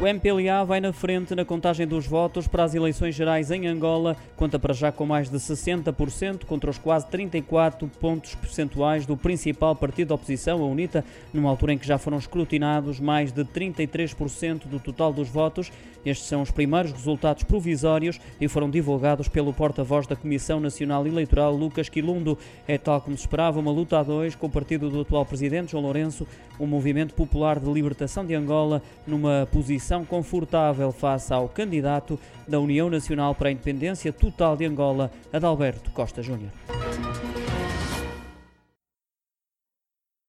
O MPLA vai na frente na contagem dos votos para as eleições gerais em Angola, conta para já com mais de 60% contra os quase 34 pontos percentuais do principal partido da oposição, a UNITA, numa altura em que já foram escrutinados mais de 33% do total dos votos. Estes são os primeiros resultados provisórios e foram divulgados pelo porta-voz da Comissão Nacional Eleitoral, Lucas Quilundo. É tal como se esperava uma luta a dois com o partido do atual presidente, João Lourenço, o Movimento Popular de Libertação de Angola, numa posição posição confortável face ao candidato da União Nacional para a Independência Total de Angola, Adalberto Costa Júnior.